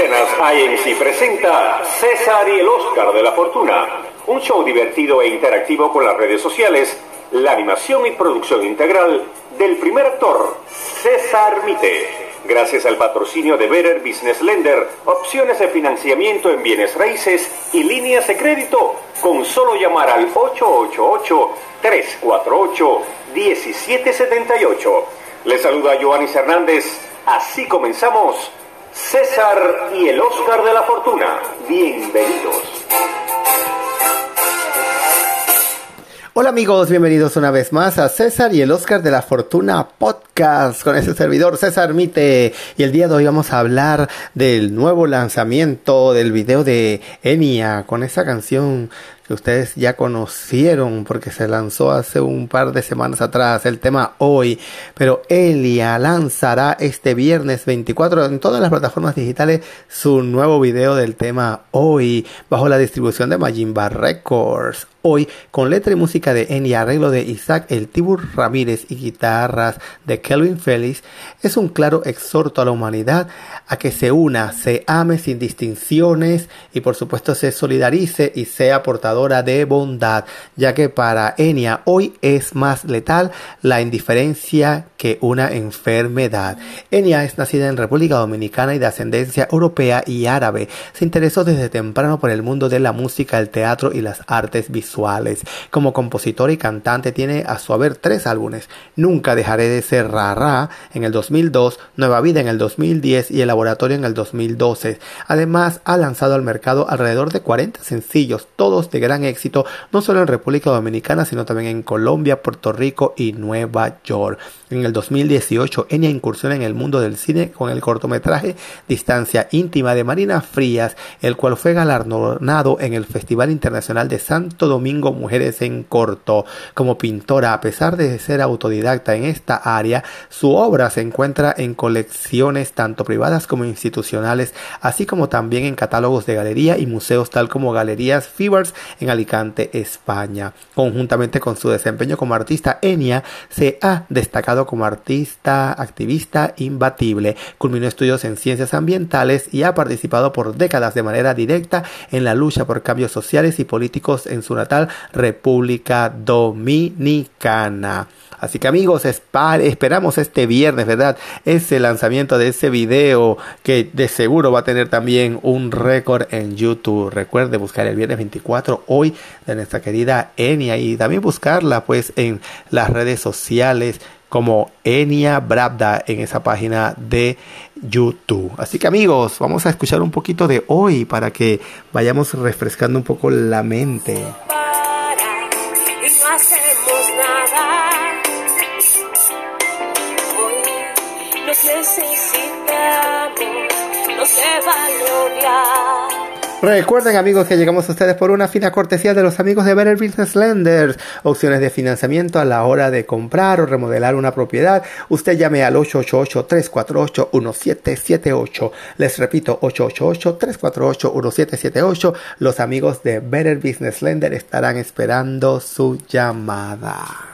Escenas IMC presenta César y el Oscar de la Fortuna, un show divertido e interactivo con las redes sociales, la animación y producción integral del primer actor, César Mite. Gracias al patrocinio de Better Business Lender, opciones de financiamiento en bienes raíces y líneas de crédito, con solo llamar al 888-348-1778. Les saluda Joanis Hernández. Así comenzamos César y el Oscar de la Fortuna. Bienvenidos. Hola amigos, bienvenidos una vez más a César y el Oscar de la Fortuna Podcast con ese servidor César Mite. Y el día de hoy vamos a hablar del nuevo lanzamiento del video de Enya con esa canción que ustedes ya conocieron porque se lanzó hace un par de semanas atrás el tema hoy, pero Elia lanzará este viernes 24 en todas las plataformas digitales su nuevo video del tema hoy bajo la distribución de Majimba Records. Hoy con letra y música de Eni, arreglo de Isaac El Tibur Ramírez y guitarras de Kelvin Félix, es un claro exhorto a la humanidad a que se una, se ame sin distinciones y por supuesto se solidarice y sea portadora de bondad, ya que para Enya hoy es más letal la indiferencia que una enfermedad. Enya es nacida en República Dominicana y de ascendencia europea y árabe. Se interesó desde temprano por el mundo de la música, el teatro y las artes visuales. Como compositor y cantante tiene a su haber tres álbumes. Nunca dejaré de ser Rara en el 2002, Nueva Vida en el 2010 y el laboratorio en el 2012. Además, ha lanzado al mercado alrededor de 40 sencillos, todos de gran éxito, no solo en República Dominicana, sino también en Colombia, Puerto Rico y Nueva York. En el 2018, Enya incursiona en el mundo del cine con el cortometraje Distancia íntima de Marina Frías, el cual fue galardonado en el Festival Internacional de Santo Domingo Mujeres en Corto. Como pintora, a pesar de ser autodidacta en esta área, su obra se encuentra en colecciones tanto privadas como institucionales, así como también en catálogos de galería y museos tal como Galerías Fibers en Alicante, España. Conjuntamente con su desempeño como artista, Enya se ha destacado como artista, activista imbatible. Culminó estudios en ciencias ambientales y ha participado por décadas de manera directa en la lucha por cambios sociales y políticos en su natal República Dominicana. Así que amigos, esperamos este viernes, ¿verdad? Ese lanzamiento de ese video que de seguro va a tener también un récord en YouTube. Recuerde buscar el viernes 24 hoy de nuestra querida Enia y también buscarla pues en las redes sociales como Enia Brabda en esa página de YouTube. Así que amigos, vamos a escuchar un poquito de hoy para que vayamos refrescando un poco la mente. Recuerden amigos que llegamos a ustedes por una fina cortesía de los amigos de Better Business Lenders. Opciones de financiamiento a la hora de comprar o remodelar una propiedad. Usted llame al 888-348-1778. Les repito, 888-348-1778. Los amigos de Better Business Lender estarán esperando su llamada.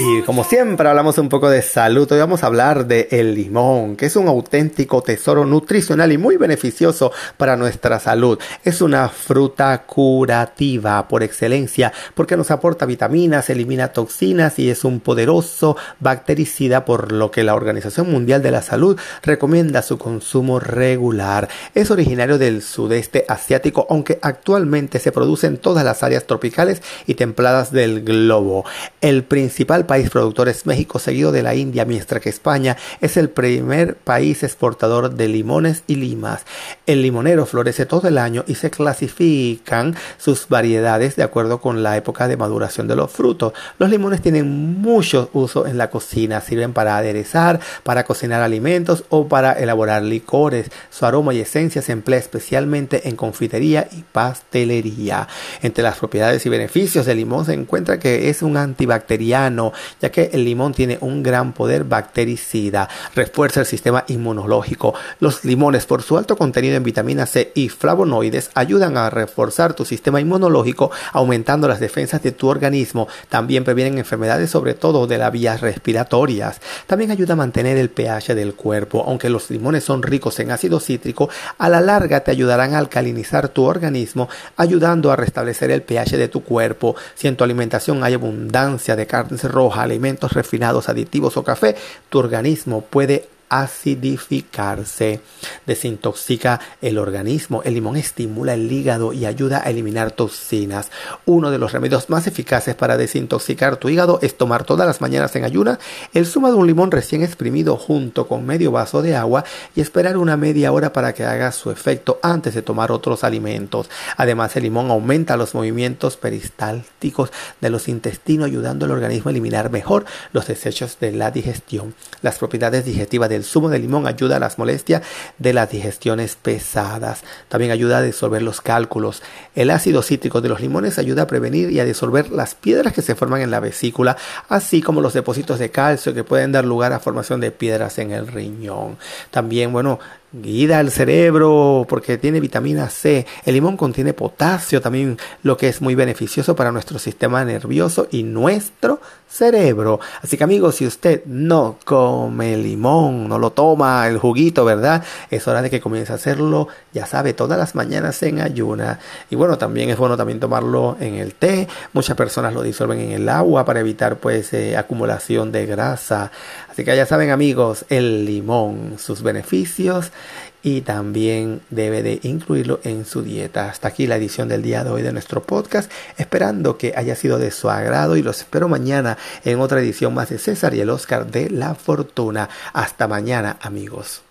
Y como siempre hablamos un poco de salud, hoy vamos a hablar de el limón, que es un auténtico tesoro nutricional y muy beneficioso para nuestra salud. Es una fruta curativa por excelencia porque nos aporta vitaminas, elimina toxinas y es un poderoso bactericida por lo que la Organización Mundial de la Salud recomienda su consumo regular. Es originario del sudeste asiático, aunque actualmente se produce en todas las áreas tropicales y templadas del globo. El principal país productor es México, seguido de la India, mientras que España es el primer país exportador de limones y limas. El limonero florece todo el año y se clasifican sus variedades de acuerdo con la época de maduración de los frutos. Los limones tienen mucho uso en la cocina, sirven para aderezar, para cocinar alimentos o para elaborar licores. Su aroma y esencia se emplea especialmente en confitería y pastelería. Entre las propiedades y beneficios del limón se encuentra que es un antibacteriano, ya que el limón tiene un gran poder bactericida, refuerza el sistema inmunológico. Los limones, por su alto contenido en vitamina C y flavonoides, ayudan a reforzar tu sistema inmunológico, aumentando las defensas de tu organismo. También previenen enfermedades, sobre todo de las vías respiratorias. También ayuda a mantener el pH del cuerpo. Aunque los limones son ricos en ácido cítrico, a la larga te ayudarán a alcalinizar tu organismo, ayudando a restablecer el pH de tu cuerpo. Si en tu alimentación hay abundancia de carnes rojas, alimentos refinados, aditivos o café, tu organismo puede acidificarse, desintoxica el organismo. El limón estimula el hígado y ayuda a eliminar toxinas. Uno de los remedios más eficaces para desintoxicar tu hígado es tomar todas las mañanas en ayuna el zumo de un limón recién exprimido junto con medio vaso de agua y esperar una media hora para que haga su efecto antes de tomar otros alimentos. Además, el limón aumenta los movimientos peristálticos de los intestinos ayudando al organismo a eliminar mejor los desechos de la digestión. Las propiedades digestivas de el zumo de limón ayuda a las molestias de las digestiones pesadas. También ayuda a disolver los cálculos. El ácido cítrico de los limones ayuda a prevenir y a disolver las piedras que se forman en la vesícula, así como los depósitos de calcio que pueden dar lugar a formación de piedras en el riñón. También, bueno, guida al cerebro porque tiene vitamina C. El limón contiene potasio también, lo que es muy beneficioso para nuestro sistema nervioso y nuestro cerebro. Así que amigos, si usted no come limón, no lo toma el juguito, ¿verdad? Es hora de que comience a hacerlo, ya sabe, todas las mañanas en ayuna. Y bueno, también es bueno también tomarlo en el té. Muchas personas lo disuelven en el agua para evitar pues eh, acumulación de grasa. Así que ya saben amigos, el limón, sus beneficios y también debe de incluirlo en su dieta. Hasta aquí la edición del día de hoy de nuestro podcast, esperando que haya sido de su agrado y los espero mañana en otra edición más de César y el Oscar de la Fortuna. Hasta mañana amigos.